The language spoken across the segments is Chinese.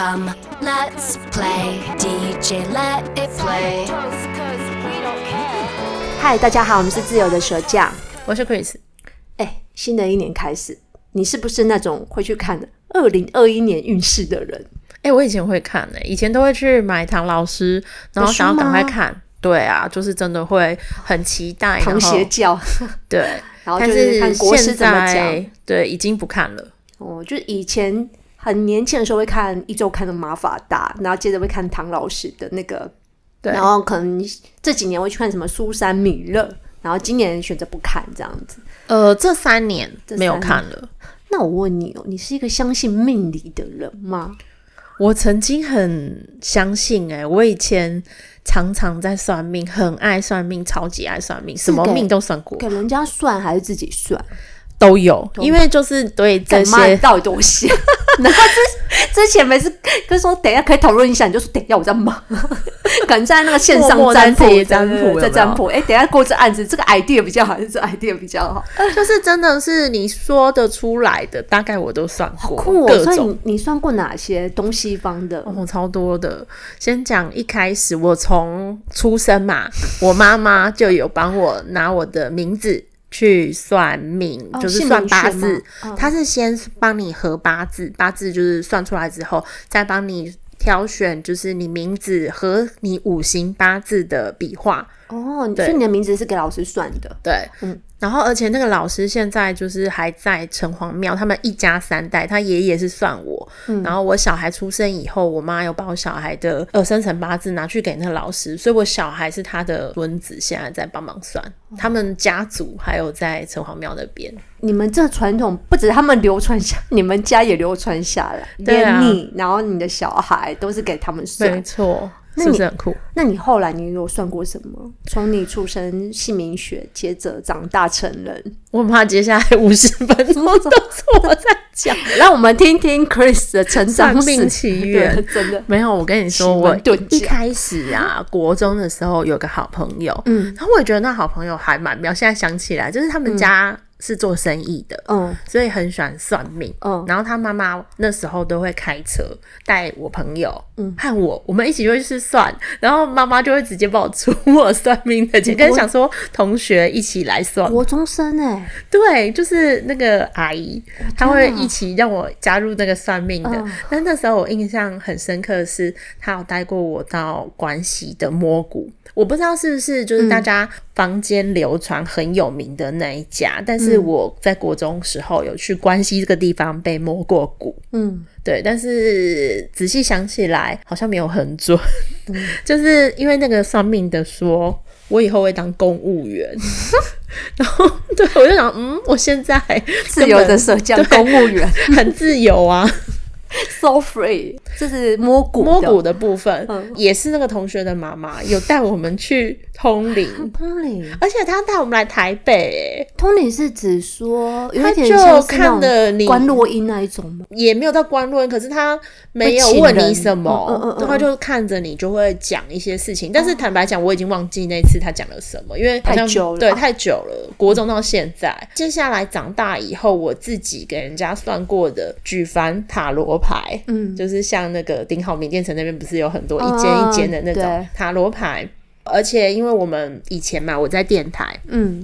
Come, let's play DJ Let It Play。嗨，大家好，我们是自由的蛇酱，我是 Chris。哎，新的一年开始，你是不是那种会去看二零二一年运势的人？哎，我以前会看呢、欸，以前都会去买唐老师，然后想要赶快看。对啊，就是真的会很期待。唐邪教。对，然后就是看国师怎么讲。对，已经不看了。哦，就是以前很年轻的时候会看一周刊的马法达，然后接着会看唐老师的那个，对，然后可能这几年会去看什么苏珊米勒，然后今年选择不看这样子。呃，这三年没有看了。那我问你哦，你是一个相信命理的人吗？我曾经很相信、欸，哎，我以前常常在算命，很爱算命，超级爱算命，什么命都算过。给人家算还是自己算？都有，因为就是对这些到底多闲。然后之之前每次跟说等一下可以讨论一下，你就说等一下我在忙，可能在那个线上占卜占卜在占卜。哎、欸，等一下过这案子，这个 idea 比较好，还是这 idea 比较好？就是真的是你说的出来的，大概我都算过。好酷哦！所以你你算过哪些东西方的？哦，超多的。先讲一开始，我从出生嘛，我妈妈就有帮我拿我的名字。去算命，哦、就是算八字，哦、他是先帮你合八字，八字就是算出来之后，再帮你挑选，就是你名字和你五行八字的笔画。所以你的名字是给老师算的？对，嗯。然后，而且那个老师现在就是还在城隍庙，他们一家三代，他爷爷是算我，嗯、然后我小孩出生以后，我妈有把我小孩的呃生辰八字拿去给那个老师，所以我小孩是他的孙子，现在在帮忙算。哦、他们家族还有在城隍庙那边，你们这传统不止他们流传下，你们家也流传下来，连你，啊、然后你的小孩都是给他们算，没错。是不是很酷？那你后来你有算过什么？从你出生姓名学，接着长大成人，我怕接下来五十分钟都是我在讲。让我们听听 Chris 的成长命命奇缘。真的没有，我跟你说，我一开始啊，国中的时候有个好朋友，嗯，然后我也觉得那好朋友还蛮妙。现在想起来，就是他们家。是做生意的，嗯，所以很喜欢算命，嗯，然后他妈妈那时候都会开车带我朋友，嗯，和我，我们一起就会去算，然后妈妈就会直接帮我出我算命的钱，跟想说同学一起来算，国中生哎、欸，对，就是那个阿姨，她会一起让我加入那个算命的，嗯、但那时候我印象很深刻的是，她有带过我到关西的摸骨。我不知道是不是就是大家坊间流传很有名的那一家，嗯、但是我在国中时候有去关西这个地方被摸过骨，嗯，对，但是仔细想起来好像没有很准，嗯、就是因为那个算命的说我以后会当公务员，然后对我就想，嗯，我现在自由的社交公务员。很自由啊。So free，这是摸骨摸骨的部分，嗯、也是那个同学的妈妈有带我们去通灵，通灵，而且他带我们来台北。通灵是指说，他就看的你观落音那一种吗？也没有到观落音，可是他没有问你什么，然后就看着你就会讲一些事情。但是坦白讲，我已经忘记那次他讲了什么，因为太久了，对，太久了，国中到现在。嗯、接下来长大以后，我自己给人家算过的举凡塔罗牌，嗯，就是像那个顶好名店城那边不是有很多一间一间的那种塔罗牌，嗯、而且因为我们以前嘛，我在电台，嗯。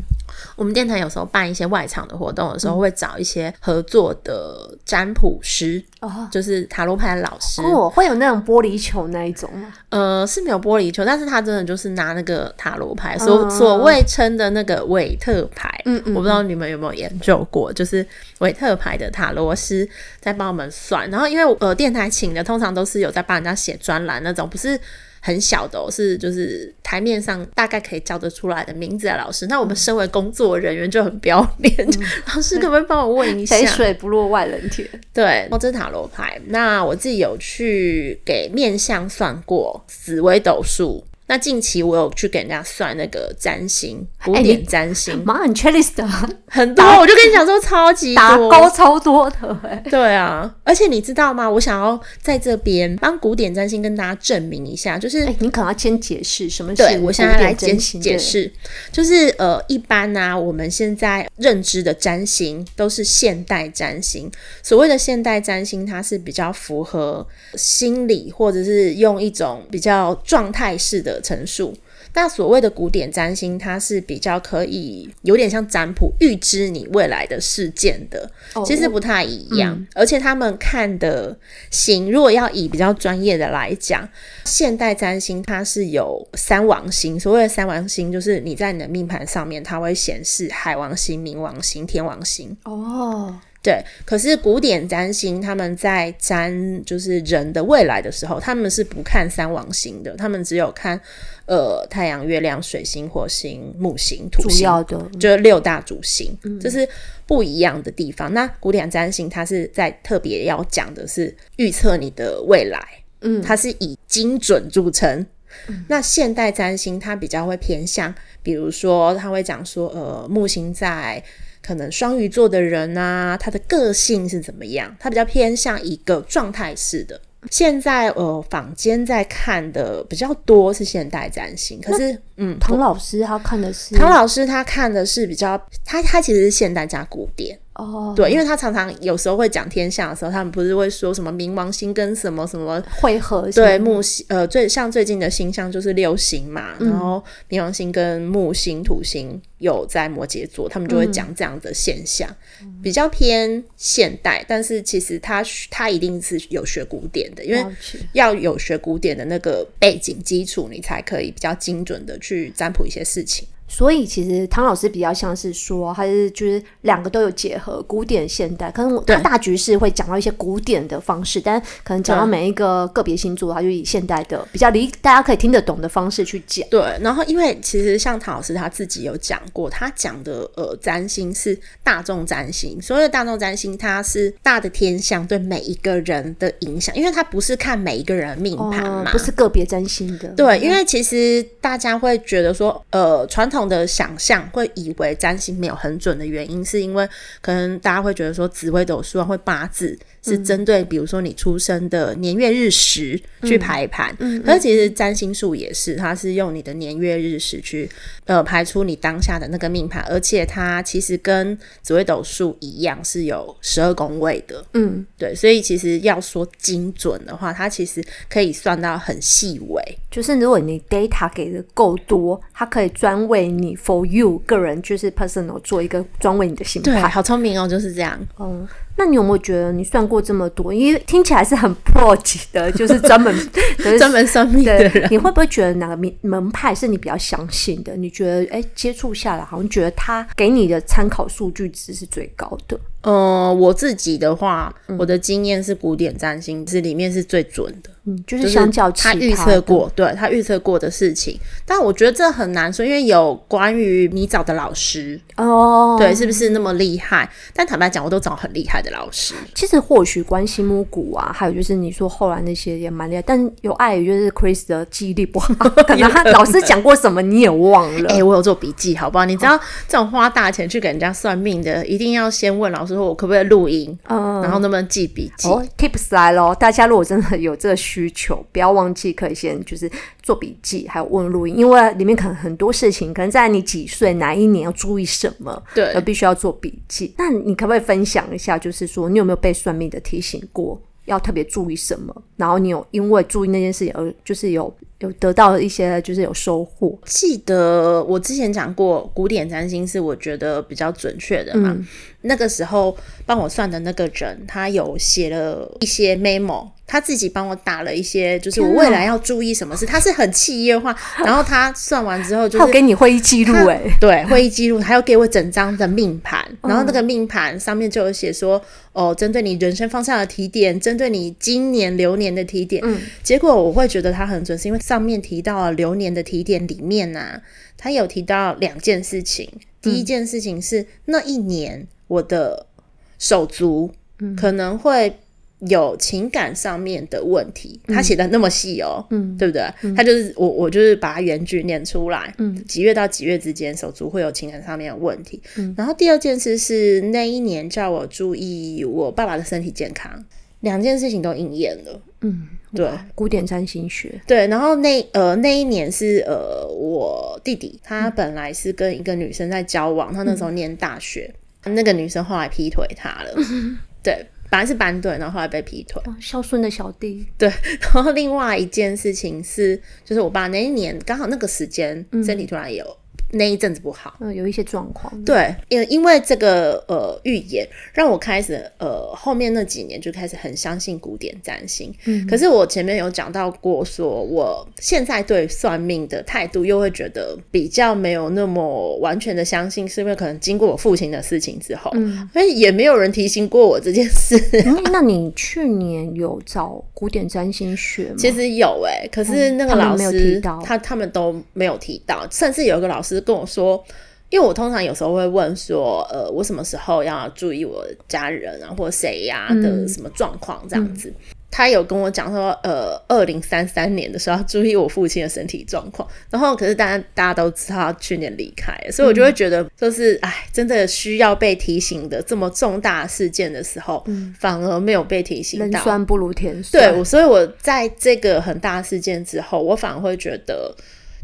我们电台有时候办一些外场的活动的时候，会找一些合作的占卜师，哦，就是塔罗牌的老师。哦，会有那种玻璃球那一种吗？呃，是没有玻璃球，但是他真的就是拿那个塔罗牌，所所谓称的那个韦特牌。嗯嗯，我不知道你们有没有研究过，就是韦特牌的塔罗师在帮我们算。然后因为呃，电台请的通常都是有在帮人家写专栏那种，不是。很小的、哦，是就是台面上大概可以叫得出来的名字的老师。那我们身为工作人员就很不要脸，嗯、老师可不可以帮我问一下？肥水不落外人田。对，这塔罗牌。那我自己有去给面相算过紫微斗数，那近期我有去给人家算那个占星，古典占星，妈、欸，你 checklist 很多，我就跟你讲说超级多打勾超多的，对啊，而且你知道吗？我想要在这边帮古典占星跟大家证明一下，就是、欸、你可能要先解释什么是对，我现在来解解释，就是呃，一般呢、啊，我们现在认知的占星都是现代占星，所谓的现代占星，它是比较符合心理或者是用一种比较状态式的。陈述。那所谓的古典占星，它是比较可以有点像占卜，预知你未来的事件的，其实不太一样。哦嗯、而且他们看的星，如果要以比较专业的来讲，现代占星它是有三王星。所谓的三王星，就是你在你的命盘上面，它会显示海王星、冥王星、天王星。哦。对，可是古典占星他们在占就是人的未来的时候，他们是不看三王星的，他们只有看呃太阳、月亮、水星、火星、木星、土星，主要的就是六大主星，嗯、这是不一样的地方。那古典占星它是在特别要讲的是预测你的未来，嗯，它是以精准著称。嗯、那现代占星它比较会偏向，比如说他会讲说，呃，木星在。可能双鱼座的人啊，他的个性是怎么样？他比较偏向一个状态式的。现在呃，坊间在看的比较多是现代占星，可是嗯，唐老师他看的是唐老师他看的是比较，他他其实是现代加古典。哦，oh, 对，因为他常常有时候会讲天象的时候，他们不是会说什么冥王星跟什么什么会合？对，木星呃，最像最近的星象就是六星嘛，嗯、然后冥王星跟木星、土星有在摩羯座，他们就会讲这样的现象，嗯、比较偏现代，但是其实他他一定是有学古典的，因为要有学古典的那个背景基础，你才可以比较精准的去占卜一些事情。所以其实唐老师比较像是说，还是就是两个都有结合，古典现代。可能他大局势会讲到一些古典的方式，但可能讲到每一个个别星座，他就以现代的比较离大家可以听得懂的方式去讲。对，然后因为其实像唐老师他自己有讲过，他讲的呃占星是大众占星，所谓的大众占星，它是大的天象对每一个人的影响，因为他不是看每一个人命盘嘛、哦，不是个别占星的。对，因为其实大家会觉得说，呃，传统。的想象会以为占星没有很准的原因，是因为可能大家会觉得说紫微斗数啊，会八字是针对比如说你出生的年月日时去排盘，嗯，可是其实占星术也是，它是用你的年月日时去呃排出你当下的那个命盘，而且它其实跟紫微斗数一样是有十二宫位的，嗯，对，所以其实要说精准的话，它其实可以算到很细微，就是如果你 data 给的够多，它可以专为你 for you 个人就是 personal 做一个专为你的星盘。对，好聪明哦，就是这样。嗯，那你有没有觉得你算过这么多，因为听起来是很 pro 级的，就是专门 专门算命的人，你会不会觉得哪个门门派是你比较相信的？你觉得哎、欸，接触下来好像觉得他给你的参考数据值是最高的？呃，我自己的话，嗯、我的经验是古典占星是里面是最准的。嗯，就是相较他预测过，对他预测过的事情，但我觉得这很难说，因为有关于你找的老师哦，对，是不是那么厉害？但坦白讲，我都找很厉害的老师。其实或许关系摸骨啊，还有就是你说后来那些也蛮厉害，但有碍于就是 Chris 的记忆力不好，可能他老师讲过什么你也忘了。哎、欸，我有做笔记，好不好？你知道这种花大钱去给人家算命的，一定要先问老师说，我可不可以录音？嗯，然后能不能记笔记？哦，Tips 来喽，大家如果真的有这个需需求，不要忘记可以先就是做笔记，还有问录音，因为里面可能很多事情，可能在你几岁哪一年要注意什么，对，而必须要做笔记。那你可不可以分享一下，就是说你有没有被算命的提醒过要特别注意什么？然后你有因为注意那件事情而就是有有得到一些就是有收获？记得我之前讲过，古典占星是我觉得比较准确的嘛。嗯、那个时候帮我算的那个人，他有写了一些 memo。他自己帮我打了一些，就是我未来要注意什么事。他是很企业化，然后他算完之后，就是他给你会议记录，哎，对，会议记录，还要给我整张的命盘，然后那个命盘上面就有写说，哦，针对你人生方向的提点，针对你今年流年的提点。嗯，结果我会觉得他很准，是因为上面提到流年的提点里面呢、啊，他有提到两件事情。第一件事情是那一年我的手足可能会。有情感上面的问题，他写的那么细哦，嗯，对不对？嗯、他就是我，我就是把他原句念出来，嗯，几月到几月之间手足会有情感上面的问题。嗯，然后第二件事是那一年叫我注意我爸爸的身体健康，两件事情都应验了。嗯，对，古典占星学，对。然后那呃那一年是呃我弟弟，他本来是跟一个女生在交往，他那时候念大学，嗯、那个女生后来劈腿他了，嗯、对。本来是班队，然后后来被劈腿。孝顺的小弟。对，然后另外一件事情是，就是我爸那一年刚好那个时间身体突然有。嗯那一阵子不好，嗯，有一些状况。对，因因为这个呃预言，让我开始呃后面那几年就开始很相信古典占星。嗯，可是我前面有讲到过，说我现在对算命的态度又会觉得比较没有那么完全的相信，是因为可能经过我父亲的事情之后，嗯，所以也没有人提醒过我这件事。嗯，那你去年有找古典占星学吗？其实有哎、欸，可是那个老师、他他们都没有提到，甚至有一个老师。跟我说，因为我通常有时候会问说，呃，我什么时候要注意我家人啊，或谁呀、啊、的什么状况这样子。嗯嗯、他有跟我讲说，呃，二零三三年的时候要注意我父亲的身体状况。然后，可是大家大家都知道他去年离开，所以我就会觉得，就是哎、嗯，真的需要被提醒的这么重大事件的时候，嗯、反而没有被提醒到。人算不如天算。对，所以我在这个很大事件之后，我反而会觉得。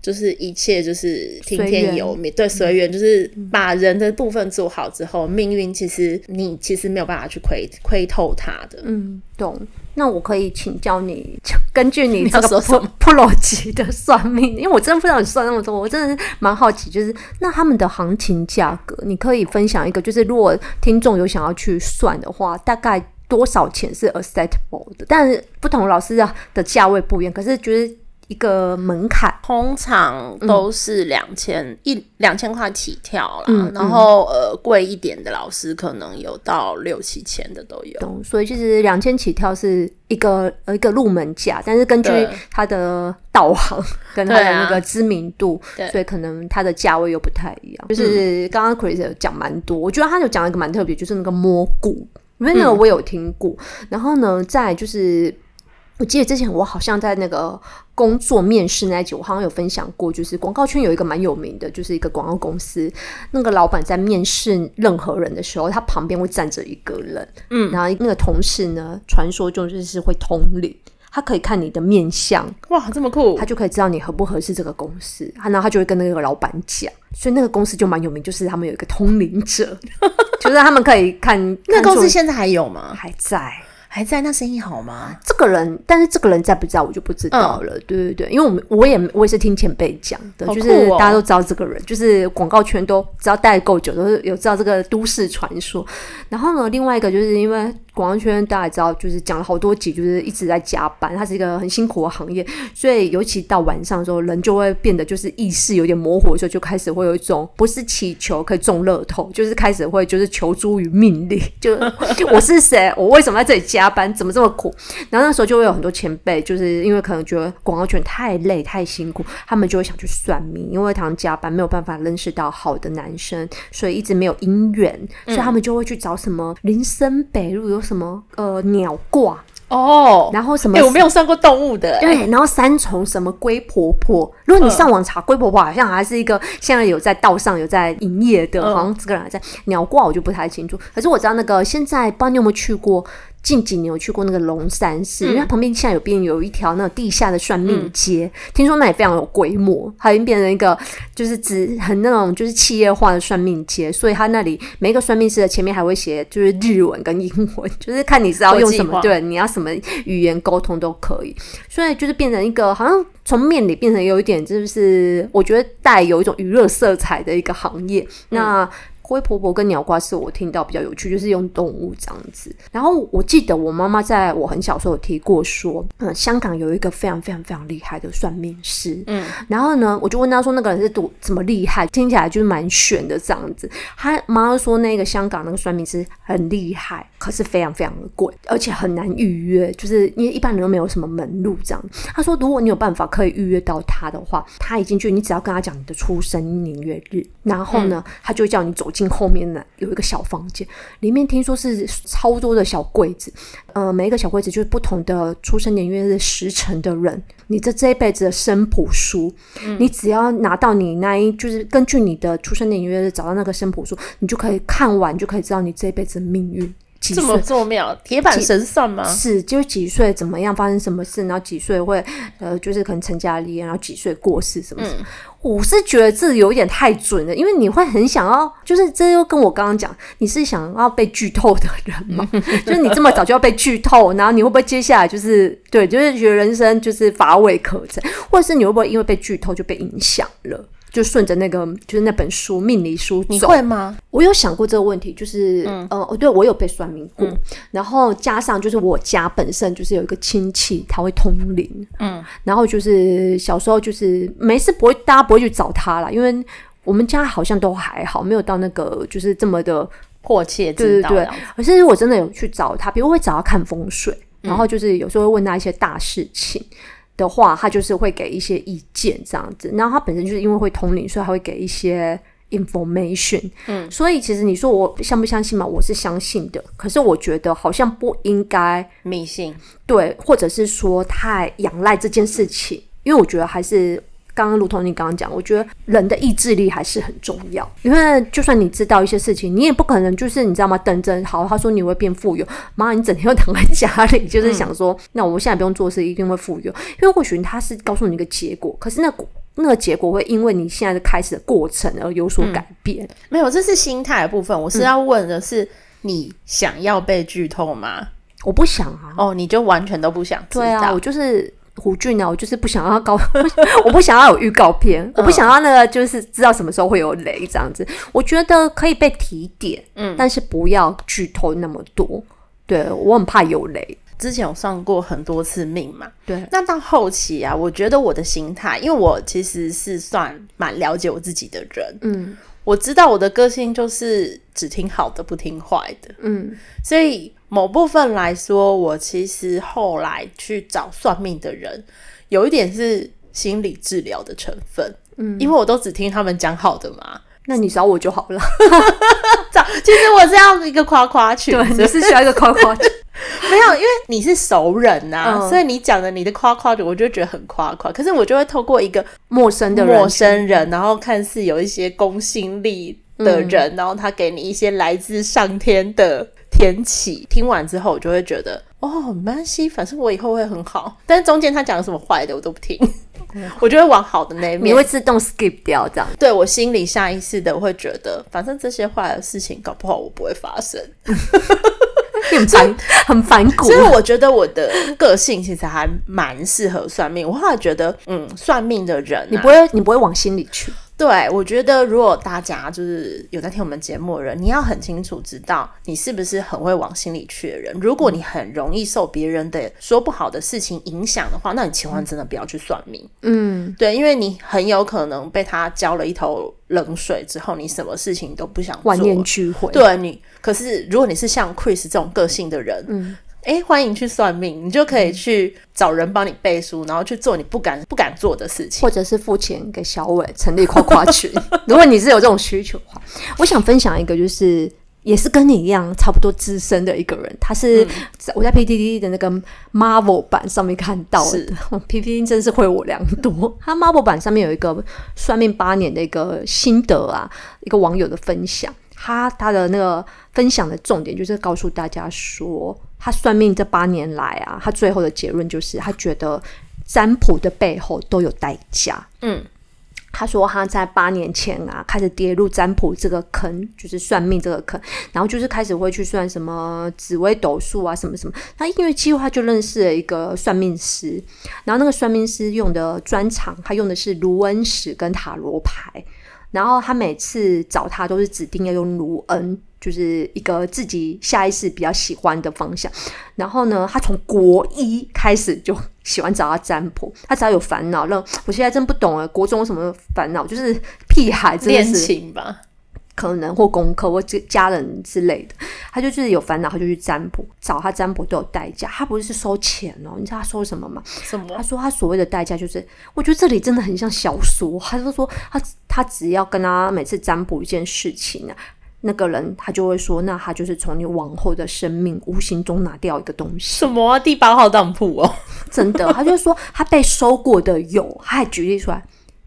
就是一切就是听天由命，对，随缘，就是把人的部分做好之后，嗯、命运其实你其实没有办法去窥窥透它的。嗯，懂。那我可以请教你，根据你 这个 Pro 级的算命，因为我真的不知道你算那么多，我真的是蛮好奇，就是那他们的行情价格，你可以分享一个，就是如果听众有想要去算的话，大概多少钱是 acceptable 的？但是不同老师的的价位不一样，可是就是。一个门槛通常都是两千、嗯、一两千块起跳啦，然后呃贵一点的老师可能有到六七千的都有。懂，所以其实两千起跳是一个呃一个入门价，但是根据它的导航跟它的那个知名度，所以可能它的价位又不太一样。就是刚刚 Chris 讲蛮多，我觉得他有讲一个蛮特别，就是那个摸骨，因为那个我有听过。嗯、然后呢，在就是。我记得之前我好像在那个工作面试那一集，我好像有分享过，就是广告圈有一个蛮有名的，就是一个广告公司，那个老板在面试任何人的时候，他旁边会站着一个人，嗯，然后那个同事呢，传说中就是是会通灵，他可以看你的面相，哇，这么酷，他就可以知道你合不合适这个公司，然后他就会跟那个老板讲，所以那个公司就蛮有名，就是他们有一个通灵者，就是他们可以看，那个公司现在还有吗？还在。还在，那生意好吗？这个人，但是这个人在不在，我就不知道了。嗯、对对对，因为我们我也我也是听前辈讲的，哦、就是大家都知道这个人，就是广告圈都只要待够久，都是有知道这个都市传说。然后呢，另外一个就是因为广告圈大家也知道，就是讲了好多集，就是一直在加班，它是一个很辛苦的行业，所以尤其到晚上的时候，人就会变得就是意识有点模糊的时候，就开始会有一种不是祈求可以中乐透，就是开始会就是求助于命令，就我是谁，我为什么在这里加？加班怎么这么苦？然后那时候就会有很多前辈，就是因为可能觉得广告圈太累太辛苦，他们就会想去算命，因为他们加班没有办法认识到好的男生，所以一直没有姻缘，所以他们就会去找什么林森北路有什么呃鸟卦哦，然后什么、欸、我没有算过动物的，对，然后三重什么龟婆婆，如果你上网查龟婆婆，好像还是一个现在有在道上有在营业的，好像这个人还在鸟卦，我就不太清楚。可是我知道那个现在不知道你有没有去过。近几年有去过那个龙山寺，嗯、因为它旁边现在有变有一条那个地下的算命街，嗯、听说那里非常有规模，它已经变成一个就是指很那种就是企业化的算命街，所以它那里每一个算命师的前面还会写就是日文跟英文，就是看你是要用什么，对，你要什么语言沟通都可以，所以就是变成一个好像从面里变成有一点就是我觉得带有一种娱乐色彩的一个行业，嗯、那。龟婆婆跟鸟卦是我听到比较有趣，就是用动物这样子。然后我记得我妈妈在我很小时候有提过说，嗯，香港有一个非常非常非常厉害的算命师，嗯，然后呢，我就问他说那个人是多怎么厉害，听起来就是蛮玄的这样子。他妈妈说那个香港那个算命师很厉害，可是非常非常的贵，而且很难预约，就是因为一般人都没有什么门路这样。他说如果你有办法可以预约到他的话，他已经就你只要跟他讲你的出生年月日，然后呢，嗯、他就叫你走进。进后面呢，有一个小房间，里面听说是超多的小柜子，呃，每一个小柜子就是不同的出生年月日时辰的人，你这这一辈子的生谱书，嗯、你只要拿到你那一，就是根据你的出生年月日找到那个生谱书，你就可以看完，就可以知道你这一辈子的命运。这么做妙，铁板神算吗？是，就是几岁怎么样发生什么事，然后几岁会呃，就是可能成家立业，然后几岁过世什么什么。嗯、我是觉得这有点太准了，因为你会很想要，就是这又跟我刚刚讲，你是想要被剧透的人吗？就是你这么早就要被剧透，然后你会不会接下来就是对，就是觉得人生就是乏味可陈，或者是你会不会因为被剧透就被影响了？就顺着那个，就是那本书命理书走，你会吗？我有想过这个问题，就是，嗯、呃，哦，对，我有被算命过，嗯、然后加上就是我家本身就是有一个亲戚，他会通灵，嗯，然后就是小时候就是没事不会，大家不会去找他啦，因为我们家好像都还好，没有到那个就是这么的迫切，对对对。可是我真的有去找他，比如会找他看风水，然后就是有时候会问他一些大事情。的话，他就是会给一些意见这样子。然后他本身就是因为会通灵，所以他会给一些 information。嗯，所以其实你说我相不相信嘛？我是相信的。可是我觉得好像不应该迷信，对，或者是说太仰赖这件事情，因为我觉得还是。刚刚如同你刚刚讲，我觉得人的意志力还是很重要。因为就算你知道一些事情，你也不可能就是你知道吗？等着好，他说你会变富有，妈，你整天又躺在家里，就是想说，嗯、那我现在不用做事，一定会富有。因为或许他是告诉你一个结果，可是那那个结果会因为你现在的开始的过程而有所改变。嗯、没有，这是心态的部分。我是要问的是，你想要被剧透吗？嗯、我不想啊。哦，你就完全都不想知道？对啊，我就是。胡俊呢？我就是不想要高，我不想要有预告片，我不想要那个就是知道什么时候会有雷这样子。我觉得可以被提点，嗯，但是不要剧透那么多。对，我很怕有雷。之前有上过很多次命嘛，对。那到后期啊，我觉得我的心态，因为我其实是算蛮了解我自己的人，嗯，我知道我的个性就是只听好的不听坏的，嗯，所以。某部分来说，我其实后来去找算命的人，有一点是心理治疗的成分，嗯，因为我都只听他们讲好的嘛。那你找我就好了。找，其实我是要一个夸夸群，对，你是需要一个夸夸群。没有，因为你是熟人呐、啊，嗯、所以你讲的你的夸夸群，我就觉得很夸夸。可是我就会透过一个陌生的陌生人，然后看似有一些公信力的人，嗯、然后他给你一些来自上天的。天启听完之后，我就会觉得哦，没关系，反正我以后会很好。但是中间他讲了什么坏的，我都不听，嗯、我就会往好的那一面。你会自动 skip 掉这样？对，我心里下意识的会觉得，反正这些坏的事情搞不好我不会发生。很反 很反骨，所以我觉得我的个性其实还蛮适合算命。我后来觉得，嗯，算命的人、啊，你不会，你不会往心里去。对，我觉得如果大家就是有在听我们节目的人，你要很清楚知道你是不是很会往心里去的人。如果你很容易受别人的说不好的事情影响的话，那你千万真的不要去算命。嗯，对，因为你很有可能被他浇了一头冷水之后，你什么事情都不想做，万念俱灰。对你，可是如果你是像 Chris 这种个性的人，嗯。哎，欢迎去算命，你就可以去找人帮你背书，然后去做你不敢不敢做的事情，或者是付钱给小伟成立夸夸群。如果你是有这种需求的话，我想分享一个，就是也是跟你一样差不多资深的一个人，他是我在 PTT 的那个 Marvel 版上面看到的。是 PTT 真是会我良多，他 Marvel 版上面有一个算命八年的一个心得啊，一个网友的分享。他他的那个分享的重点就是告诉大家说，他算命这八年来啊，他最后的结论就是，他觉得占卜的背后都有代价。嗯，他说他在八年前啊，开始跌入占卜这个坑，就是算命这个坑，然后就是开始会去算什么紫微斗数啊，什么什么。他因为机会，他就认识了一个算命师，然后那个算命师用的专长，他用的是卢恩石跟塔罗牌。然后他每次找他都是指定要用卢恩，就是一个自己下意识比较喜欢的方向。然后呢，他从国一开始就喜欢找他占卜。他只要有烦恼，那我现在真不懂啊，国中什么烦恼？就是屁孩，真的是恋情吧。可能或功课或家家人之类的，他就就是有烦恼，他就去占卜，找他占卜都有代价。他不是收钱哦，你知道他收什么吗？什么？他说他所谓的代价就是，我觉得这里真的很像小说。他就说他他只要跟他每次占卜一件事情啊，那个人他就会说，那他就是从你往后的生命无形中拿掉一个东西。什么、啊、第八号当铺哦？真的，他就说他被收过的有，他还举例出来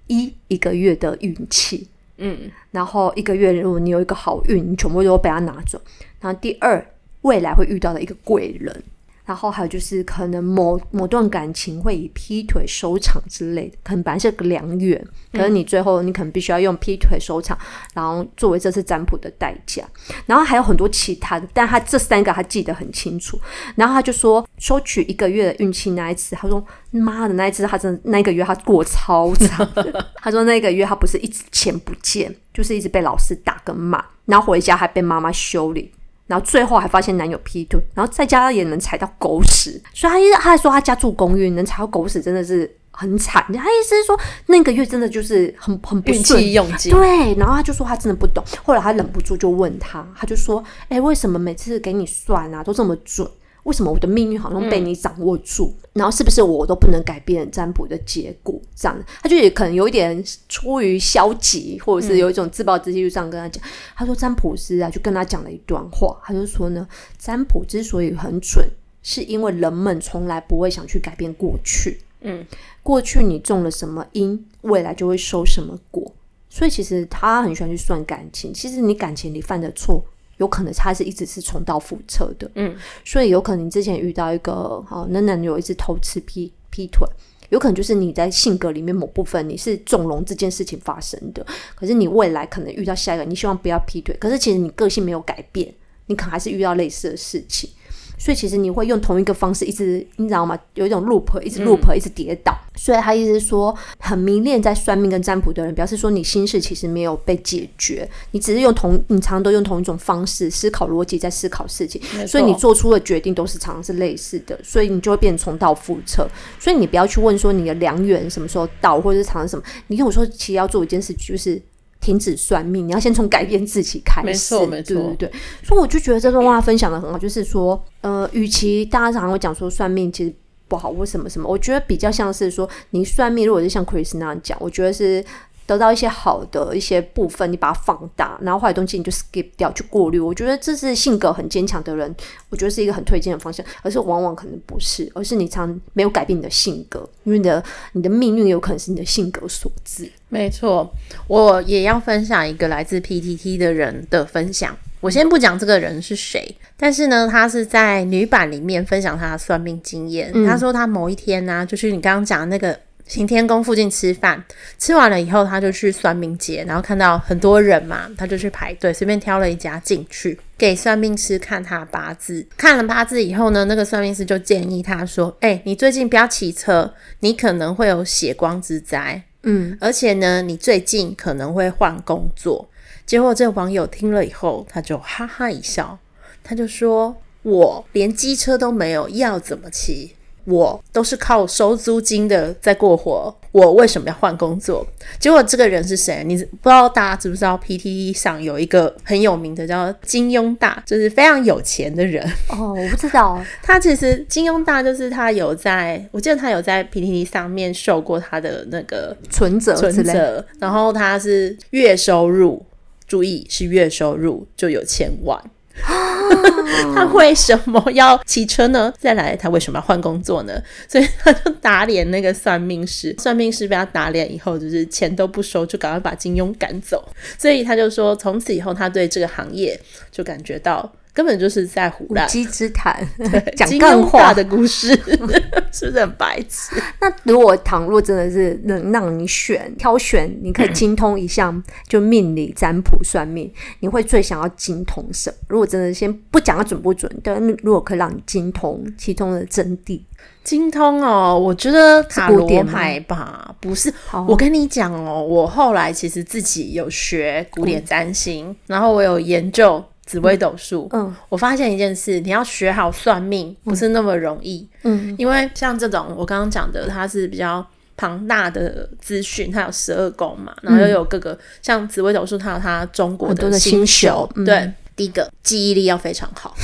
一一个月的运气，嗯，然后一个月如果你有一个好运，你全部都被他拿走。然后第二，未来会遇到的一个贵人。然后还有就是，可能某某段感情会以劈腿收场之类的，可能本来是个良缘，可是你最后你可能必须要用劈腿收场，然后作为这次占卜的代价。然后还有很多其他的，但他这三个他记得很清楚。然后他就说，收取一个月的运气那一次，他说妈的那一次他真的那一个月他过超惨。他说那个月他不是一直钱不见，就是一直被老师打跟骂，然后回家还被妈妈修理。然后最后还发现男友劈腿，然后在家也能踩到狗屎，所以他一他还说他家住公寓，能踩到狗屎真的是很惨。他意思是说那个月真的就是很很不顺。对，然后他就说他真的不懂，后来他忍不住就问他，他就说：“哎，为什么每次给你算啊都这么准？”为什么我的命运好像被你掌握住？嗯、然后是不是我都不能改变占卜的结果？这样，他就也可能有一点出于消极，或者是有一种自暴自弃，就这样跟他讲。嗯、他说占卜师啊，就跟他讲了一段话，他就说呢，占卜之所以很准，是因为人们从来不会想去改变过去。嗯，过去你种了什么因，未来就会收什么果。所以其实他很喜欢去算感情。其实你感情里犯的错。有可能他是一直是重蹈覆辙的，嗯，所以有可能你之前遇到一个好那男友一直偷吃劈劈腿，有可能就是你在性格里面某部分你是纵容这件事情发生的，可是你未来可能遇到下一个，你希望不要劈腿，可是其实你个性没有改变，你可能还是遇到类似的事情。所以其实你会用同一个方式一直，你知道吗？有一种 loop，一直 loop，一直跌倒。嗯、所以他意思是说，很迷恋在算命跟占卜的人，表示说你心事其实没有被解决，你只是用同，你常常都用同一种方式思考逻辑在思考事情，所以你做出的决定都是常常是类似的，所以你就会变重蹈覆辙。所以你不要去问说你的良缘什么时候到，或者是常常什么。你跟我说，其实要做一件事，就是。停止算命，你要先从改变自己开始。没错，没错，对对对。所以我就觉得这段话分享的很好，就是说，呃，与其大家常常会讲说算命其实不好或什么什么，我觉得比较像是说，你算命如果是像 Chris 那样讲，我觉得是。得到一些好的一些部分，你把它放大，然后坏的东西你就 skip 掉，去过滤。我觉得这是性格很坚强的人，我觉得是一个很推荐的方向。而是往往可能不是，而是你常没有改变你的性格，因为你的你的命运有可能是你的性格所致。没错，我也要分享一个来自 PTT 的人的分享。我先不讲这个人是谁，但是呢，他是在女版里面分享他的算命经验。嗯、他说他某一天呢、啊，就是你刚刚讲的那个。行天宫附近吃饭，吃完了以后，他就去算命街，然后看到很多人嘛，他就去排队，随便挑了一家进去，给算命师看他八字。看了八字以后呢，那个算命师就建议他说：“哎、欸，你最近不要骑车，你可能会有血光之灾。嗯，而且呢，你最近可能会换工作。”结果这个网友听了以后，他就哈哈一笑，他就说：“我连机车都没有，要怎么骑？”我都是靠收租金的在过活，我为什么要换工作？结果这个人是谁？你不知道大家知不知道？PTT 上有一个很有名的叫金庸大，就是非常有钱的人。哦，我不知道。他其实金庸大就是他有在，我记得他有在 PTT 上面秀过他的那个存折，存折。然后他是月收入，注意是月收入就有千万。他为什么要骑车呢？再来，他为什么要换工作呢？所以他就打脸那个算命师，算命师被他打脸以后，就是钱都不收，就赶快把金庸赶走。所以他就说，从此以后，他对这个行业就感觉到。根本就是在胡乱，无稽之谈，讲干话的故事，是不是很白痴？那如果倘若真的是能让你选挑选，你可以精通一项，就命理、占卜、算命，你会最想要精通什么？如果真的先不讲它准不准，但如果可以让你精通其中的真谛，精通哦，我觉得塔罗牌吧，不是。哦、我跟你讲哦，我后来其实自己有学古典占星，嗯、然后我有研究。紫微斗数，嗯，我发现一件事，你要学好算命不是那么容易，嗯，因为像这种我刚刚讲的，它是比较庞大的资讯，它有十二宫嘛，然后又有各个、嗯、像紫微斗数，它有它中国的星宿，星宿，对，嗯、第一个记忆力要非常好。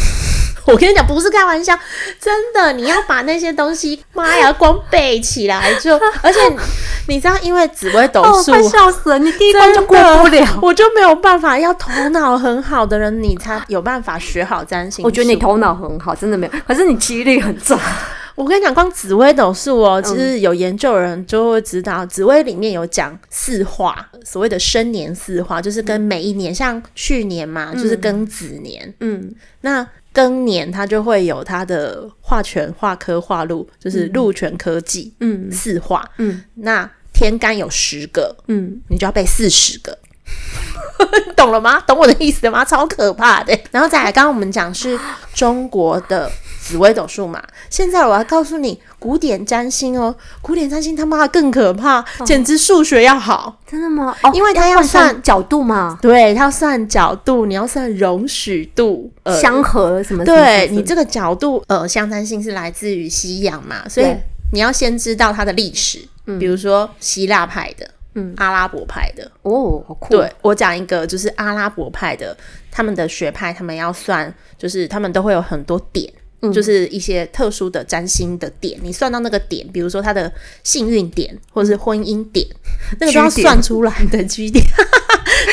我跟你讲，不是开玩笑，真的，你要把那些东西，妈呀，光背起来就，而且你知道，因为紫微斗数，快笑死了，你第一关就过不了，我就没有办法。要头脑很好的人，你才有办法学好占星。我觉得你头脑很好，真的没有，可是你记忆力很差。我跟你讲，光紫微斗数哦，其实有研究的人就会知道，紫微里面有讲四化，所谓的生年四化，就是跟每一年，像去年嘛，就是庚子年，嗯，那。庚年，它就会有它的化权、化科、化禄，就是禄权科技，嗯，四化，嗯，那天干有十个，嗯，你就要背四十个，你 懂了吗？懂我的意思吗？超可怕的。然后再来，刚刚我们讲是中国的。紫微斗数嘛，现在我要告诉你，古典占星哦，古典占星他妈的更可怕，哦、简直数学要好，真的吗？哦，因为他要算，角度嘛，对，他要算角度，你要算容许度，呃，相合什么？对你这个角度，呃，相占星是来自于西洋嘛，所以你要先知道它的历史，嗯，比如说希腊派的，嗯，阿拉伯派的，哦，好酷。对，我讲一个，就是阿拉伯派的，他们的学派，他们要算，就是他们都会有很多点。就是一些特殊的占星的点，你算到那个点，比如说他的幸运点或者是婚姻点，那个都要算出来的。G 点，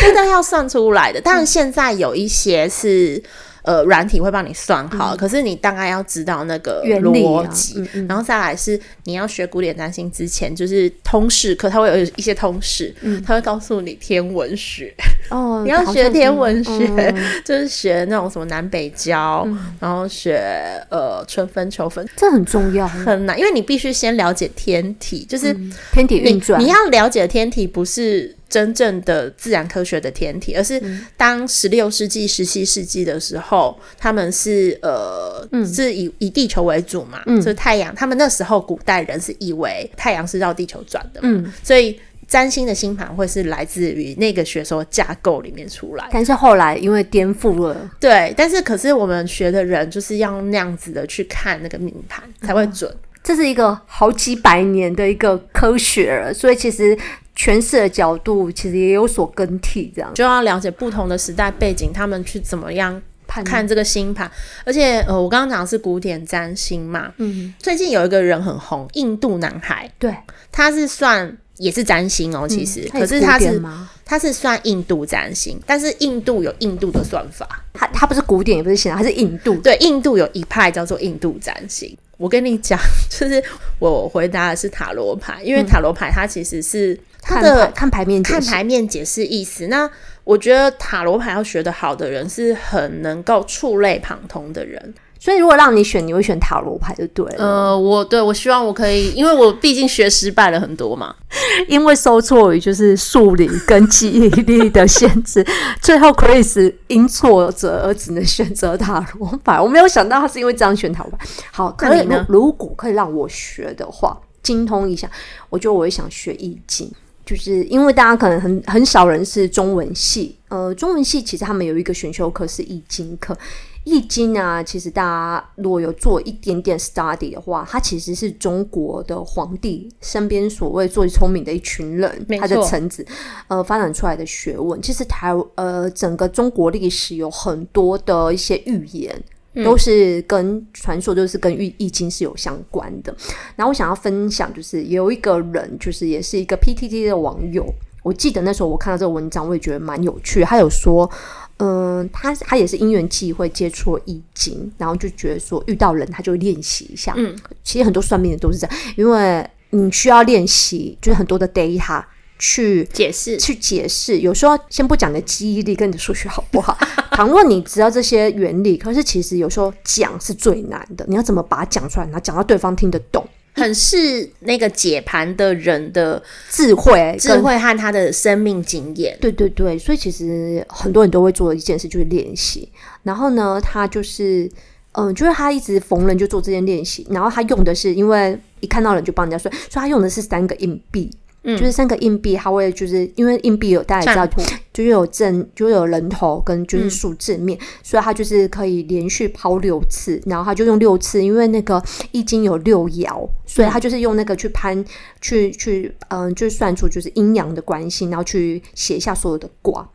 那都要算出来的。但是，现在有一些是。呃，软体会帮你算好，嗯、可是你大概要知道那个逻辑，啊嗯嗯、然后再来是你要学古典占星之前，就是通识课，它会有一些通识，嗯，它会告诉你天文学。哦，你要学天文学，嗯、就是学那种什么南北交，嗯、然后学呃春分秋分，这很重要，很难，因为你必须先了解天体，就是、嗯、天体运转，你要了解天体不是。真正的自然科学的天体，而是当十六世纪、十七世纪的时候，他们是呃，嗯、是以以地球为主嘛，嗯、所以太阳，他们那时候古代人是以为太阳是绕地球转的嘛，嗯，所以占星的星盘会是来自于那个学说架构里面出来。但是后来因为颠覆了，对，但是可是我们学的人就是要那样子的去看那个命盘才会准。嗯这是一个好几百年的一个科学了，所以其实诠释的角度其实也有所更替，这样。就要了解不同的时代背景，他们去怎么样看这个星盘。而且呃，我刚刚讲的是古典占星嘛，嗯，最近有一个人很红，印度男孩，对，他是算也是占星哦，其实，嗯、可是他是他是算印度占星，但是印度有印度的算法，他他不是古典也不是现代，他是印度，对，印度有一派叫做印度占星。我跟你讲，就是我回答的是塔罗牌，因为塔罗牌它其实是它的看，看牌面看牌面解释意思。那我觉得塔罗牌要学得好的人是很能够触类旁通的人。所以，如果让你选，你会选塔罗牌就对了。呃，我对我希望我可以，因为我毕竟学失败了很多嘛。因为受挫于就是数理跟记忆力的限制，最后 Chris 因挫折而只能选择塔罗牌。我没有想到他是因为这样选塔罗牌。好，可以呢。如果可以让我学的话，精通一下，我觉得我也想学易经，就是因为大家可能很很少人是中文系，呃，中文系其实他们有一个选修课是易经课。易经啊，其实大家如果有做一点点 study 的话，它其实是中国的皇帝身边所谓最聪明的一群人，他的臣子呃发展出来的学问。其实台呃整个中国历史有很多的一些预言，都是跟传说，就是跟易易经是有相关的。然后我想要分享，就是有一个人，就是也是一个 PTT 的网友，我记得那时候我看到这个文章，我也觉得蛮有趣。他有说。嗯，他他也是因缘际会接触易经，然后就觉得说遇到人他就练习一下。嗯，其实很多算命的都是这样，因为你需要练习，就是很多的 data 去解释、去解释。有时候先不讲你的记忆力跟你的数学好不好，倘若你知道这些原理，可是其实有时候讲是最难的。你要怎么把它讲出来，然后讲到对方听得懂？很是那个解盘的人的智慧、智慧和他的生命经验。对对对，所以其实很多人都会做的一件事就是练习。然后呢，他就是嗯，就是他一直逢人就做这件练习。然后他用的是，因为一看到人就帮人家算，所以他用的是三个硬币。就是三个硬币，它会就是因为硬币有大家知道，就是有正，就有人头跟就是数字面，嗯、所以它就是可以连续抛六次，然后他就用六次，因为那个易经有六爻，所以他就是用那个去攀，去去嗯、呃，就算出就是阴阳的关系，然后去写下所有的卦，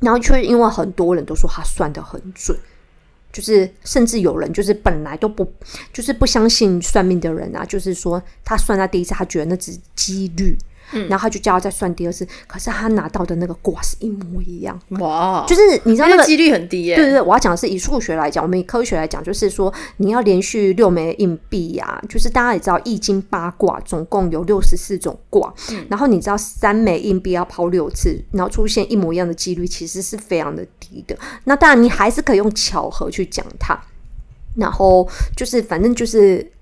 然后却因为很多人都说他算的很准。就是甚至有人就是本来都不就是不相信算命的人啊，就是说他算他第一次，他觉得那只是几率。嗯，然后他就叫他再算第二次，可是他拿到的那个卦是一模一样。哇，就是你知道那个几率很低耶。对对对，我要讲的是以数学来讲，我们以科学来讲，就是说你要连续六枚硬币呀，就是大家也知道易经八卦总共有六十四种卦，嗯，然后你知道三枚硬币要抛六次，然后出现一模一样的几率，其实是非常的低的。那当然你还是可以用巧合去讲它，然后就是反正就是。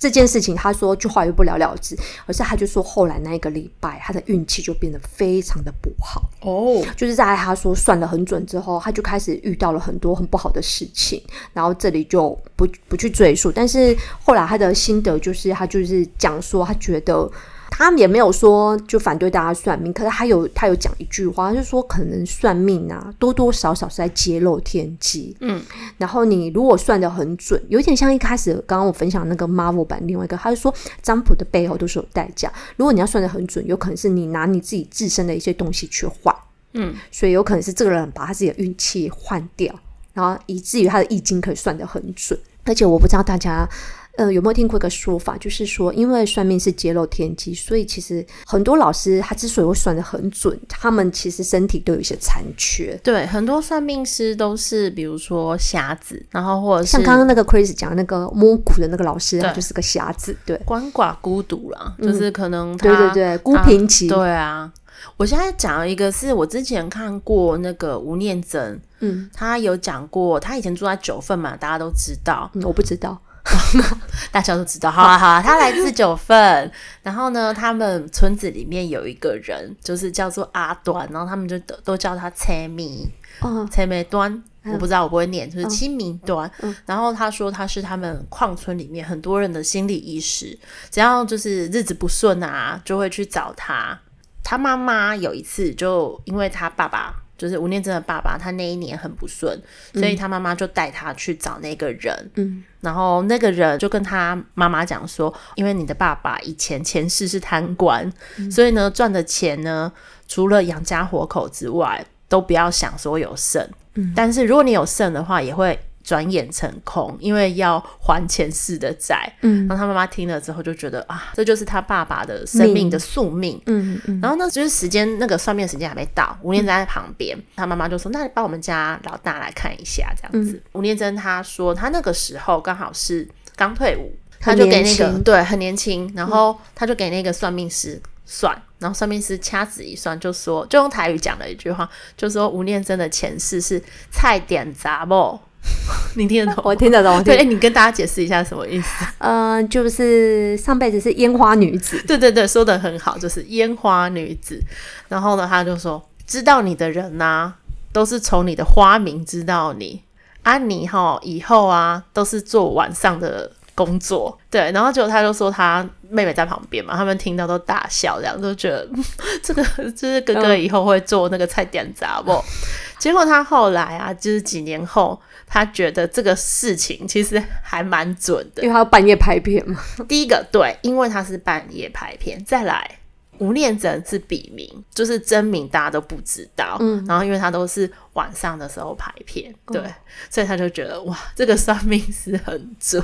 这件事情，他说就话又不了了之，而是他就说后来那一个礼拜，他的运气就变得非常的不好哦。就是在他说算的很准之后，他就开始遇到了很多很不好的事情，然后这里就不不去赘述。但是后来他的心得就是，他就是讲说他觉得。他们也没有说就反对大家算命，可是他有他有讲一句话，就是说可能算命啊，多多少少是在揭露天机。嗯，然后你如果算得很准，有点像一开始刚刚我分享那个 Marvel 版另外一个，他就说占卜的背后都是有代价。如果你要算得很准，有可能是你拿你自己自身的一些东西去换。嗯，所以有可能是这个人把他自己的运气换掉，然后以至于他的易经可以算得很准。而且我不知道大家。呃，有没有听过一个说法，就是说，因为算命是揭露天机，所以其实很多老师他之所以会算的很准，他们其实身体都有一些残缺。对，很多算命师都是，比如说瞎子，然后或者是像刚刚那个 Chris 讲那个摸骨的那个老师，他就是个瞎子。对，鳏寡孤独啦，就是可能他、嗯、对对对孤贫期。对啊，我现在讲一个是我之前看过那个吴念真，嗯，他有讲过，他以前住在九份嘛，大家都知道，嗯、我不知道。大家都知道，好啊好啊，他来自九份，然后呢，他们村子里面有一个人，就是叫做阿端，然后他们就都都叫他车米，哦，车米端，我不知道我不会念，就是清明端。嗯、然后他说他是他们矿村里面很多人的心理医师，只要就是日子不顺啊，就会去找他。他妈妈有一次就因为他爸爸。就是吴念真的爸爸，他那一年很不顺，所以他妈妈就带他去找那个人。嗯，然后那个人就跟他妈妈讲说，因为你的爸爸以前前世是贪官，嗯、所以呢赚的钱呢，除了养家活口之外，都不要想说有剩。嗯，但是如果你有剩的话，也会。转眼成空，因为要还前世的债。嗯，然后他妈妈听了之后就觉得啊，这就是他爸爸的生命的宿命。嗯然后呢，就是时间那个算命时间还没到，吴念真在旁边，嗯、他妈妈就说：“那你帮我们家老大来看一下，这样子。嗯”吴念真他说他那个时候刚好是刚退伍，他就给那个对很年轻，然后他就给那个算命师算，嗯、然后算命师掐指一算，就说就用台语讲了一句话，就说吴念真的前世是菜点杂啵。你 听得懂？我听得懂。对，你跟大家解释一下什么意思？嗯、呃，就是上辈子是烟花女子。对 对对，说的很好，就是烟花女子。然后呢，他就说，知道你的人呐、啊，都是从你的花名知道你。啊，你哈以后啊，都是做晚上的工作。对，然后结果他就说他妹妹在旁边嘛，他们听到都大笑，这样都觉得这个就是哥哥以后会做那个菜点杂不？嗯、结果他后来啊，就是几年后。他觉得这个事情其实还蛮准的，因为他要半夜拍片嘛。第一个对，因为他是半夜拍片。再来，吴念真是笔名，就是真名大家都不知道。嗯，然后因为他都是晚上的时候拍片，对，嗯、所以他就觉得哇，这个算命是很准，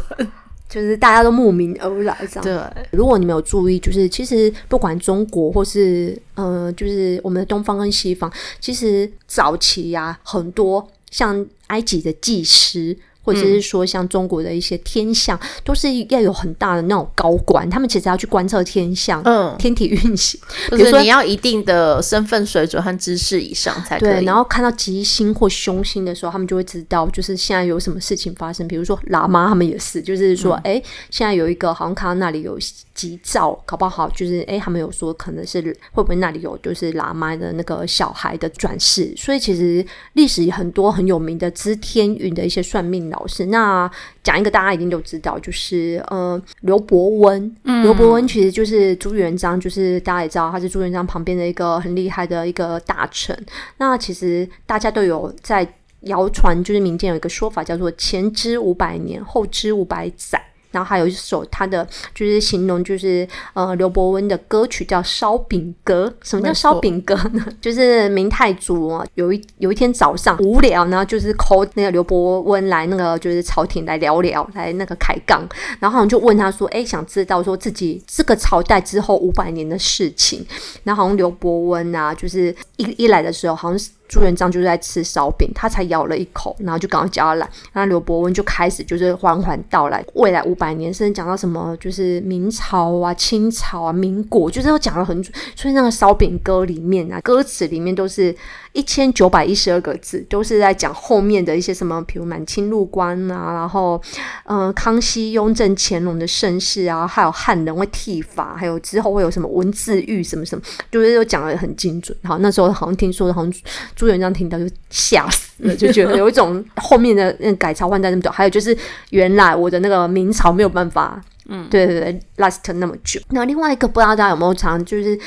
就是大家都慕名而来这样。对，如果你没有注意，就是其实不管中国或是呃，就是我们的东方跟西方，其实早期呀、啊、很多。像埃及的祭师。或者是说，像中国的一些天象，嗯、都是要有很大的那种高官，他们其实要去观测天象，嗯，天体运行。比如说，你要一定的身份水准和知识以上才可以。对，然后看到吉星或凶星的时候，他们就会知道，就是现在有什么事情发生。比如说喇嘛，他们也是，就是说，哎、嗯，现在有一个好像看到那里有吉兆，搞不好就是哎，他们有说可能是会不会那里有就是喇嘛的那个小孩的转世。所以其实历史很多很有名的知天运的一些算命老师，那讲一个大家一定都知道，就是呃刘伯温，刘、嗯、伯温其实就是朱元璋，就是大家也知道他是朱元璋旁边的一个很厉害的一个大臣。那其实大家都有在谣传，就是民间有一个说法叫做前知五百年，后知五百载。然后还有一首他的就是形容就是呃刘伯温的歌曲叫《烧饼歌》。什么叫烧饼歌呢？就是明太祖啊，有一有一天早上无聊，然后就是 call 那个刘伯温来那个就是朝廷来聊聊，来那个开杠，然后好像就问他说：“哎，想知道说自己这个朝代之后五百年的事情。”然后好像刘伯温啊，就是一一来的时候，好像是。朱元璋就在吃烧饼，他才咬了一口，然后就赶快叫他来。然后刘伯温就开始就是缓缓道来未来五百年，甚至讲到什么就是明朝啊、清朝啊、民国，就是都讲了很。所以那个烧饼歌里面啊，歌词里面都是。一千九百一十二个字，都是在讲后面的一些什么，比如满清入关啊，然后，呃，康熙、雍正、乾隆的盛世啊，还有汉人会剃发，还有之后会有什么文字狱什么什么，就是都讲得很精准。好，那时候好像听说，好像朱元璋听到就吓死了，就觉得有一种后面的那改朝换代那么久，还有就是原来我的那个明朝没有办法，嗯，对对对，last 那么久。那另外一个不知道大家有没有常就是。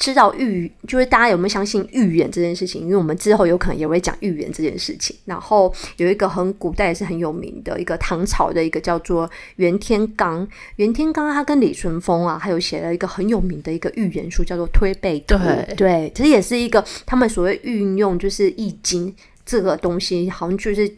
知道预就是大家有没有相信预言这件事情？因为我们之后有可能也会讲预言这件事情。然后有一个很古代也是很有名的一个唐朝的一个叫做袁天罡。袁天罡他跟李淳风啊，还有写了一个很有名的一个预言书，叫做《推背图》。对对，其实也是一个他们所谓运用就是易经这个东西，好像就是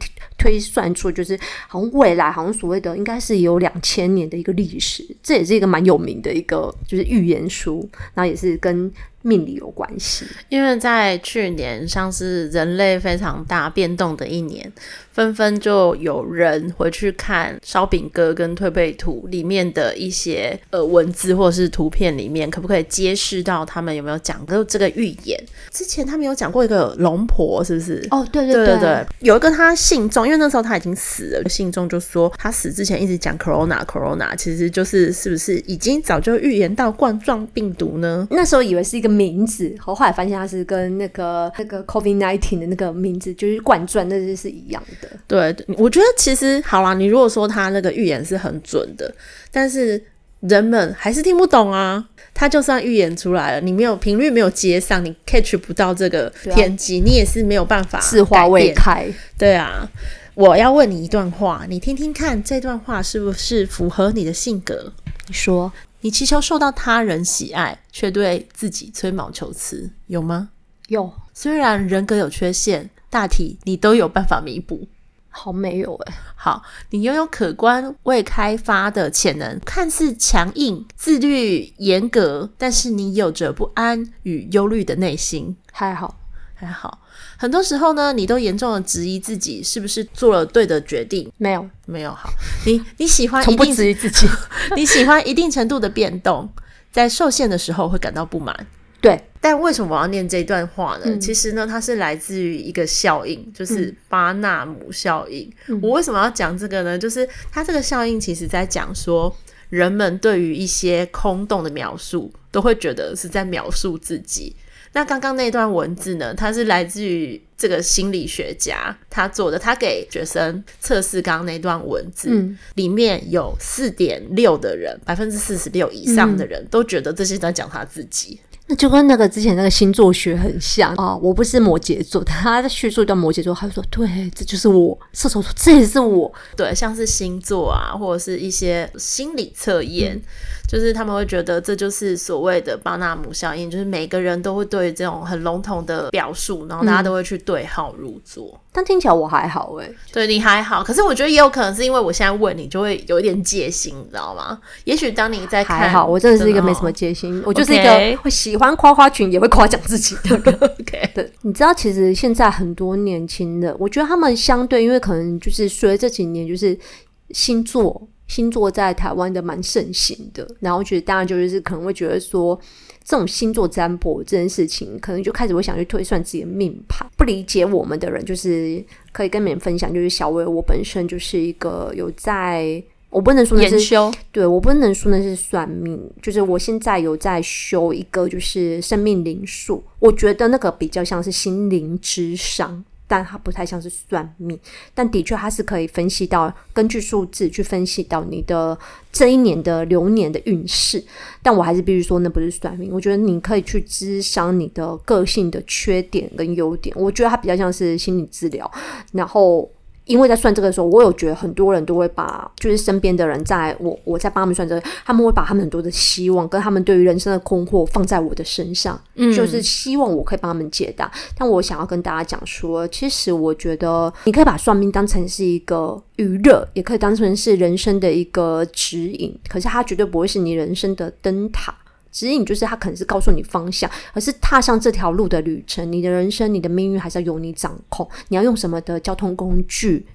推算出就是好像未来好像所谓的应该是有两千年的一个历史，这也是一个蛮有名的一个就是预言书，然后也是跟。命理有关系，因为在去年像是人类非常大变动的一年，纷纷就有人回去看《烧饼哥》跟《推背图》里面的一些呃文字或者是图片里面，可不可以揭示到他们有没有讲过这个预言？之前他们有讲过一个龙婆，是不是？哦，对对对对对，有一个他信众，因为那时候他已经死了，信中就说他死之前一直讲 corona corona，其实就是是不是已经早就预言到冠状病毒呢？那时候以为是一个。名字，后后来发现它是跟那个那个 COVID nineteen 的那个名字就是冠状，那就是一样的。对，我觉得其实好啦，你如果说他那个预言是很准的，但是人们还是听不懂啊。他就算预言出来了，你没有频率没有接上，你 catch 不到这个天机，啊、你也是没有办法四花未开。对啊，我要问你一段话，你听听看，这段话是不是符合你的性格？你说。你祈求受到他人喜爱，却对自己吹毛求疵，有吗？有。虽然人格有缺陷，大体你都有办法弥补。好没有诶。好，你拥有可观未开发的潜能，看似强硬、自律、严格，但是你有着不安与忧虑的内心。还好，还好。很多时候呢，你都严重的质疑自己是不是做了对的决定。没有，没有。好，你你喜欢从不质疑自己，你喜欢一定程度的变动，在受限的时候会感到不满。对，但为什么我要念这段话呢？嗯、其实呢，它是来自于一个效应，就是巴纳姆效应。嗯、我为什么要讲这个呢？就是它这个效应其实在讲说，人们对于一些空洞的描述，都会觉得是在描述自己。那刚刚那段文字呢？它是来自于这个心理学家他做的，他给学生测试刚刚那段文字，嗯、里面有四点六的人，百分之四十六以上的人都觉得这些在讲他自己。那就跟那个之前那个星座学很像啊！我不是摩羯座，他的叙述叫摩羯座，他就说：“对，这就是我。”射手座，这也是我。对，像是星座啊，或者是一些心理测验，嗯、就是他们会觉得这就是所谓的巴纳姆效应，就是每个人都会对这种很笼统的表述，然后大家都会去对号入座。嗯但听起来我还好哎、欸，对你还好，可是我觉得也有可能是因为我现在问你，就会有一点戒心，你知道吗？也许当你在看，还好，我真的是一个没什么戒心，哦、我就是一个会喜欢夸夸群，也会夸奖自己的人。OK，对，你知道，其实现在很多年轻的，我觉得他们相对，因为可能就是随着这几年，就是星座，星座在台湾的蛮盛行的，然后觉得当然就是可能会觉得说。这种星座占卜这件事情，可能就开始会想去推算自己的命盘。不理解我们的人，就是可以跟你们分享，就是小薇，我本身就是一个有在，我不能说那是修，对，我不能说那是算命，就是我现在有在修一个，就是生命灵数，我觉得那个比较像是心灵之商。但它不太像是算命，但的确它是可以分析到，根据数字去分析到你的这一年的流年的运势。但我还是必须说，那不是算命。我觉得你可以去知商你的个性的缺点跟优点。我觉得它比较像是心理治疗，然后因为在算这个的时候，我有觉得很多人都会把，就是身边的人在我我在帮他们算这个，他们会把他们很多的希望跟他们对于人生的困惑放在我的身上，嗯，就是希望我可以帮他们解答。但我想要跟大家讲说，其实我觉得你可以把算命当成是一个娱乐，也可以当成是人生的一个指引，可是它绝对不会是你人生的灯塔。指引就是他可能是告诉你方向，而是踏上这条路的旅程。你的人生、你的命运还是要由你掌控。你要用什么的交通工具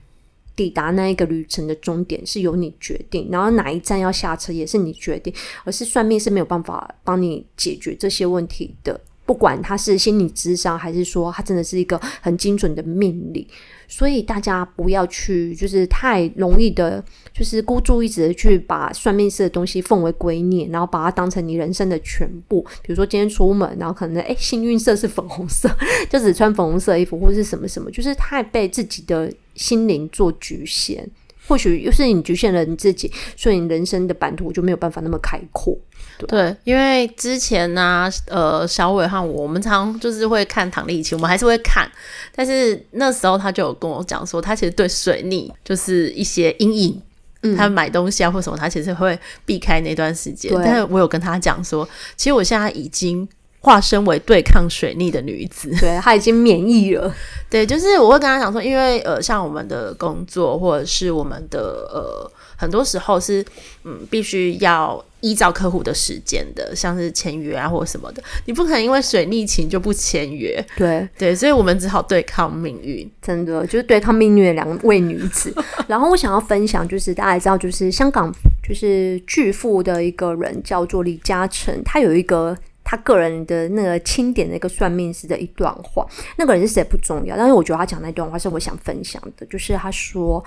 抵达那一个旅程的终点，是由你决定。然后哪一站要下车也是你决定，而是算命是没有办法帮你解决这些问题的。不管他是心理咨商，还是说他真的是一个很精准的命理，所以大家不要去就是太容易的，就是孤注一掷的去把算命师的东西奉为圭臬，然后把它当成你人生的全部。比如说今天出门，然后可能诶幸运色是粉红色，就只穿粉红色衣服或者是什么什么，就是太被自己的心灵做局限。或许又是你局限了你自己，所以你人生的版图就没有办法那么开阔。对，对，因为之前呢、啊，呃，小伟和我，我们常就是会看唐立奇，我们还是会看，但是那时候他就有跟我讲说，他其实对水逆就是一些阴影，嗯，他买东西啊或什么，他其实会避开那段时间。但是我有跟他讲说，其实我现在已经。化身为对抗水逆的女子，对，她已经免疫了。对，就是我会跟他讲说，因为呃，像我们的工作或者是我们的呃，很多时候是嗯，必须要依照客户的时间的，像是签约啊或者什么的，你不可能因为水逆情就不签约。对对，所以我们只好对抗命运，真的就是对抗命运的两位女子。然后我想要分享，就是大家知道，就是香港就是巨富的一个人叫做李嘉诚，他有一个。他个人的那个清点的一个算命师的一段话，那个人是谁不重要，但是我觉得他讲那段话是我想分享的，就是他说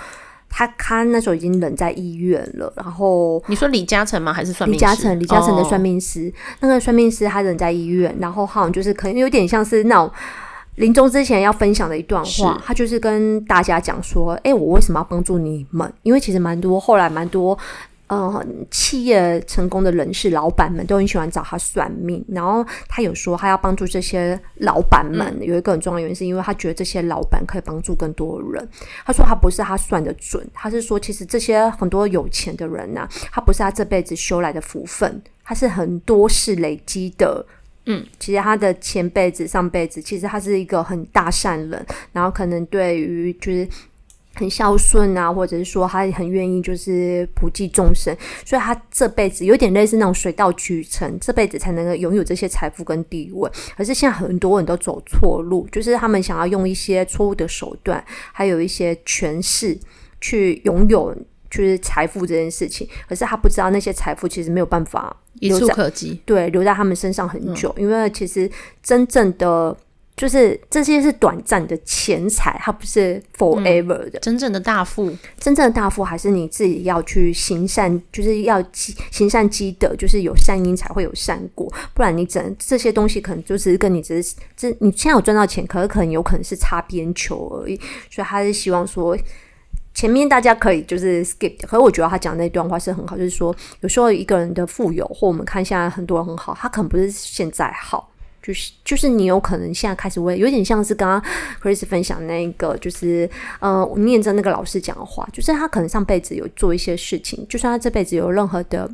他他那时候已经人在医院了，然后你说李嘉诚吗？还是算命？李嘉诚，李嘉诚的算命师，哦、那个算命师他人在医院，然后好像就是可能有点像是那种临终之前要分享的一段话，他就是跟大家讲说，哎、欸，我为什么要帮助你们？因为其实蛮多后来蛮多。呃，企业成功的人士、老板们都很喜欢找他算命。然后他有说，他要帮助这些老板们，有一个很重要的原因，是因为他觉得这些老板可以帮助更多人。他说，他不是他算的准，他是说，其实这些很多有钱的人呐、啊，他不是他这辈子修来的福分，他是很多是累积的。嗯，其实他的前辈子、上辈子，其实他是一个很大善人，然后可能对于就是。很孝顺啊，或者是说他很愿意就是普济众生，所以他这辈子有点类似那种水到渠成，这辈子才能够拥有这些财富跟地位。可是现在很多人都走错路，就是他们想要用一些错误的手段，还有一些权势去拥有就是财富这件事情。可是他不知道那些财富其实没有办法一触可及，对，留在他们身上很久，嗯、因为其实真正的。就是这些是短暂的钱财，它不是 forever 的。嗯、真正的大富，真正的大富还是你自己要去行善，就是要积行善积德，就是有善因才会有善果。不然你整这些东西可能就只是跟你只是这你现在有赚到钱，可是可能有可能是擦边球而已。所以他是希望说前面大家可以就是 skip。可是我觉得他讲那段话是很好，就是说有时候一个人的富有，或我们看现在很多人很好，他可能不是现在好。就是就是你有可能现在开始会有点像是刚刚 Chris 分享那个，就是呃，念着那个老师讲的话，就是他可能上辈子有做一些事情，就算他这辈子有任何的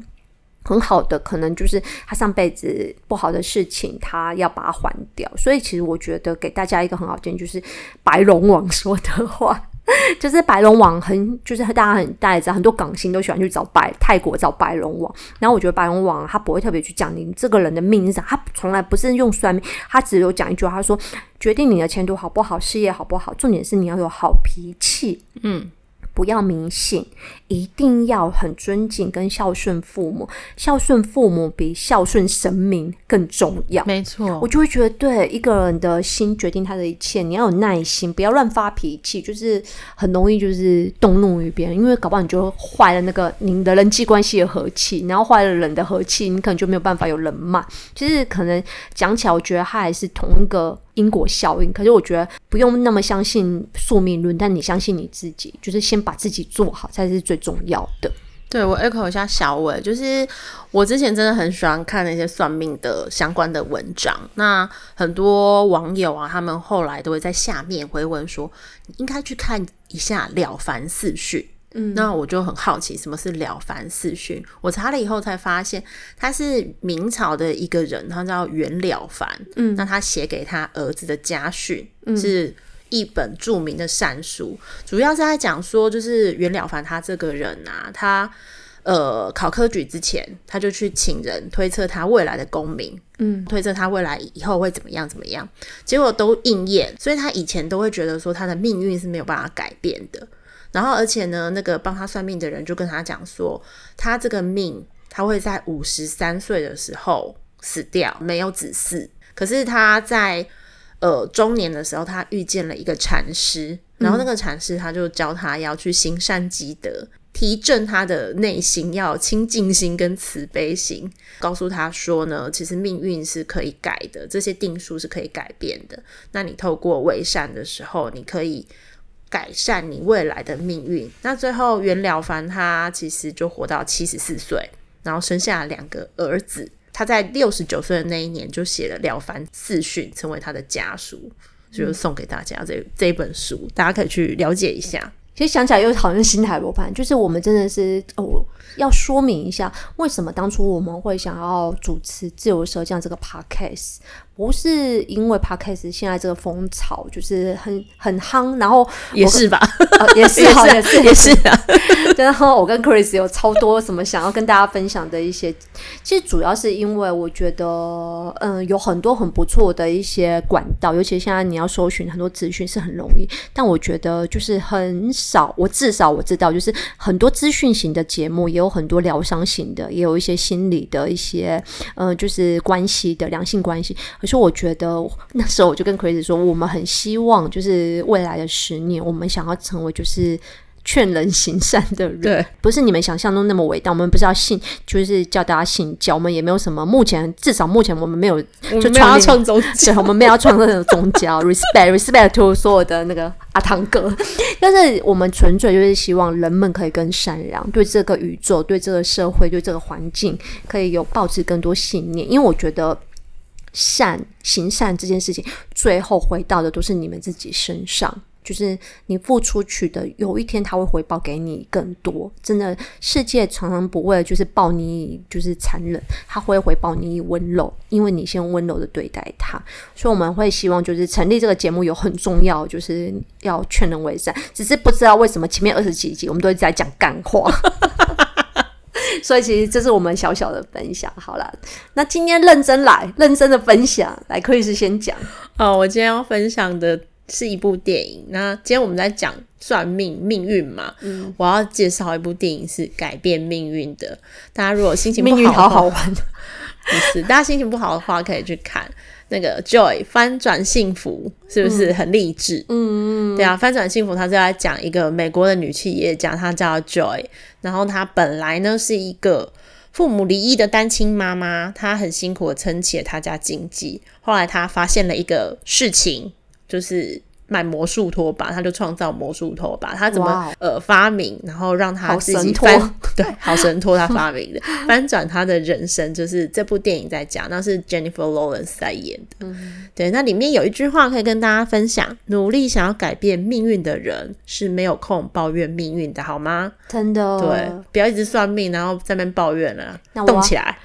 很好的，可能就是他上辈子不好的事情，他要把它还掉。所以其实我觉得给大家一个很好建议，就是白龙王说的话。就是白龙王很，就是大家很大家知道，很多港星都喜欢去找白泰国找白龙王。然后我觉得白龙王他不会特别去讲你这个人的命是啥，他从来不是用算命，他只有讲一句话，他说决定你的前途好不好，事业好不好，重点是你要有好脾气。嗯。不要迷信，一定要很尊敬跟孝顺父母。孝顺父母比孝顺神明更重要。没错，我就会觉得，对一个人的心决定他的一切。你要有耐心，不要乱发脾气，就是很容易就是动怒于别人，因为搞不好你就坏了那个你的人际关系的和气，然后坏了人的和气，你可能就没有办法有人脉。其实可能讲起来，我觉得他还是同一个。因果效应，可是我觉得不用那么相信宿命论，但你相信你自己，就是先把自己做好才是最重要的。对，我 echo 一下小伟，就是我之前真的很喜欢看那些算命的相关的文章。那很多网友啊，他们后来都会在下面回文说，你应该去看一下《了凡四训》。嗯，那我就很好奇，什么是《了凡四训》？我查了以后才发现，他是明朝的一个人，他叫袁了凡。嗯，那他写给他儿子的家训，嗯，是。一本著名的善书，主要是在讲说，就是袁了凡他这个人啊，他呃考科举之前，他就去请人推测他未来的功名，嗯，推测他未来以后会怎么样怎么样，结果都应验，所以他以前都会觉得说他的命运是没有办法改变的。然后而且呢，那个帮他算命的人就跟他讲说，他这个命他会在五十三岁的时候死掉，没有子嗣。可是他在呃，中年的时候，他遇见了一个禅师，然后那个禅师他就教他要去行善积德，提振他的内心，要清净心跟慈悲心，告诉他说呢，其实命运是可以改的，这些定数是可以改变的。那你透过为善的时候，你可以改善你未来的命运。那最后袁了凡他其实就活到七十四岁，然后生下两个儿子。他在六十九岁的那一年就写了《了凡四训》，成为他的家书，就送给大家这这本书，大家可以去了解一下。其实想起来又好像新台罗盘，就是我们真的是哦，要说明一下为什么当初我们会想要主持自由舌酱这个 podcast。不是因为 Podcast 现在这个风潮就是很很夯，然后也是吧，哦、也 是好也是也是啊。然后我跟 Chris 有超多什么想要跟大家分享的一些，其实主要是因为我觉得，嗯，有很多很不错的一些管道，尤其现在你要搜寻很多资讯是很容易，但我觉得就是很少，我至少我知道，就是很多资讯型的节目，也有很多疗伤型的，也有一些心理的一些，呃，就是关系的良性关系。可是我觉得那时候我就跟 Chris 说，我们很希望就是未来的十年，我们想要成为就是劝人行善的人，对，不是你们想象中那么伟大。我们不是要信，就是叫大家信教，我们也没有什么。目前至少目前我们没有就创创宗教，我们没有要创那种宗教。respect respect to 所有的那个阿汤哥，但是我们纯粹就是希望人们可以更善良，对这个宇宙、对这个社会、对这个环境，可以有抱持更多信念。因为我觉得。善行善这件事情，最后回到的都是你们自己身上。就是你付出去的，有一天他会回报给你更多。真的，世界常常不会就是报你就是残忍，他会回报你温柔，因为你先温柔的对待他。所以我们会希望，就是成立这个节目有很重要，就是要劝人为善。只是不知道为什么前面二十几集我们都一直在讲干话。所以其实这是我们小小的分享，好了，那今天认真来，认真的分享，来，克里斯先讲。哦，我今天要分享的是一部电影。那今天我们在讲算命命运嘛，嗯，我要介绍一部电影是改变命运的。大家如果心情不好，命运好好玩，不是？大家心情不好的话，可以去看。那个 Joy 翻转幸福是不是很励志？嗯嗯，对啊，翻转幸福，他是在讲一个美国的女企业家，她叫 Joy，然后她本来呢是一个父母离异的单亲妈妈，她很辛苦的撑起了她家经济，后来她发现了一个事情，就是。卖魔术拖把，他就创造魔术拖把。他怎么.呃发明，然后让他自己翻 对好神拖他发明的 翻转他的人生，就是这部电影在讲，那是 Jennifer Lawrence 在演的。嗯、对，那里面有一句话可以跟大家分享：努力想要改变命运的人是没有空抱怨命运的，好吗？真的，对，不要一直算命，然后在那边抱怨了，动起来。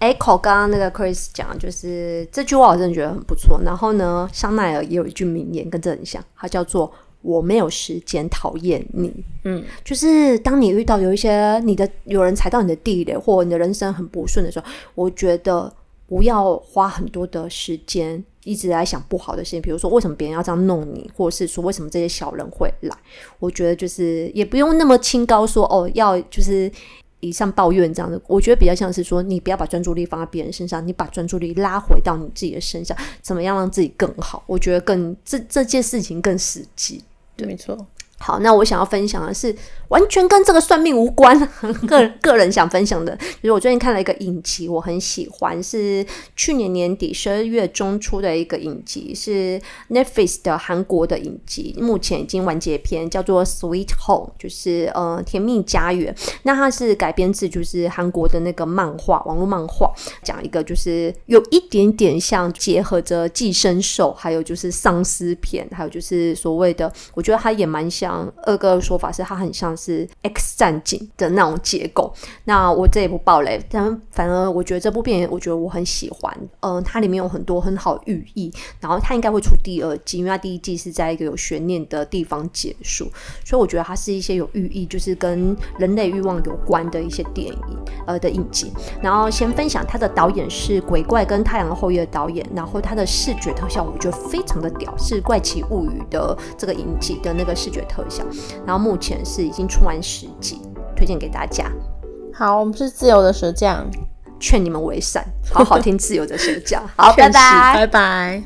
Echo 刚刚那个 Chris 讲，就是这句话，我真的觉得很不错。然后呢，香奈儿也有一句名言跟这很像，它叫做“我没有时间讨厌你”。嗯，就是当你遇到有一些你的有人踩到你的地雷，或你的人生很不顺的时候，我觉得不要花很多的时间一直在想不好的事情，比如说为什么别人要这样弄你，或者是说为什么这些小人会来。我觉得就是也不用那么清高说哦，要就是。以上抱怨这样的，我觉得比较像是说，你不要把专注力放在别人身上，你把专注力拉回到你自己的身上，怎么样让自己更好？我觉得更这这件事情更实际。对，没错。好，那我想要分享的是，完全跟这个算命无关。个个人想分享的，就是我最近看了一个影集，我很喜欢，是去年年底十二月中出的一个影集，是 Netflix 的韩国的影集，目前已经完结篇，叫做《Sweet Home》，就是呃甜蜜家园。那它是改编自就是韩国的那个漫画，网络漫画，讲一个就是有一点点像结合着寄生兽，还有就是丧尸片，还有就是所谓的，我觉得它也蛮像二哥的说法是，它很像是 X 战警的那种结构。那我这也不爆雷，但反而我觉得这部片，我觉得我很喜欢。嗯、它里面有很多很好寓意，然后它应该会出第二季，因为它第一季是在一个有悬念的地方结束，所以我觉得它是一些有寓意，就是跟人类欲望有关的一些电影，呃的影集。然后先分享它的导演是《鬼怪》跟《太阳后裔》的导演，然后它的视觉特效我觉得非常的屌，是《怪奇物语》的这个影集的那个视觉特效。然后目前是已经春晚实际推荐给大家。好我们是自由的蛇匠。劝你们为善好好听自由的蛇匠。好拜拜。拜拜。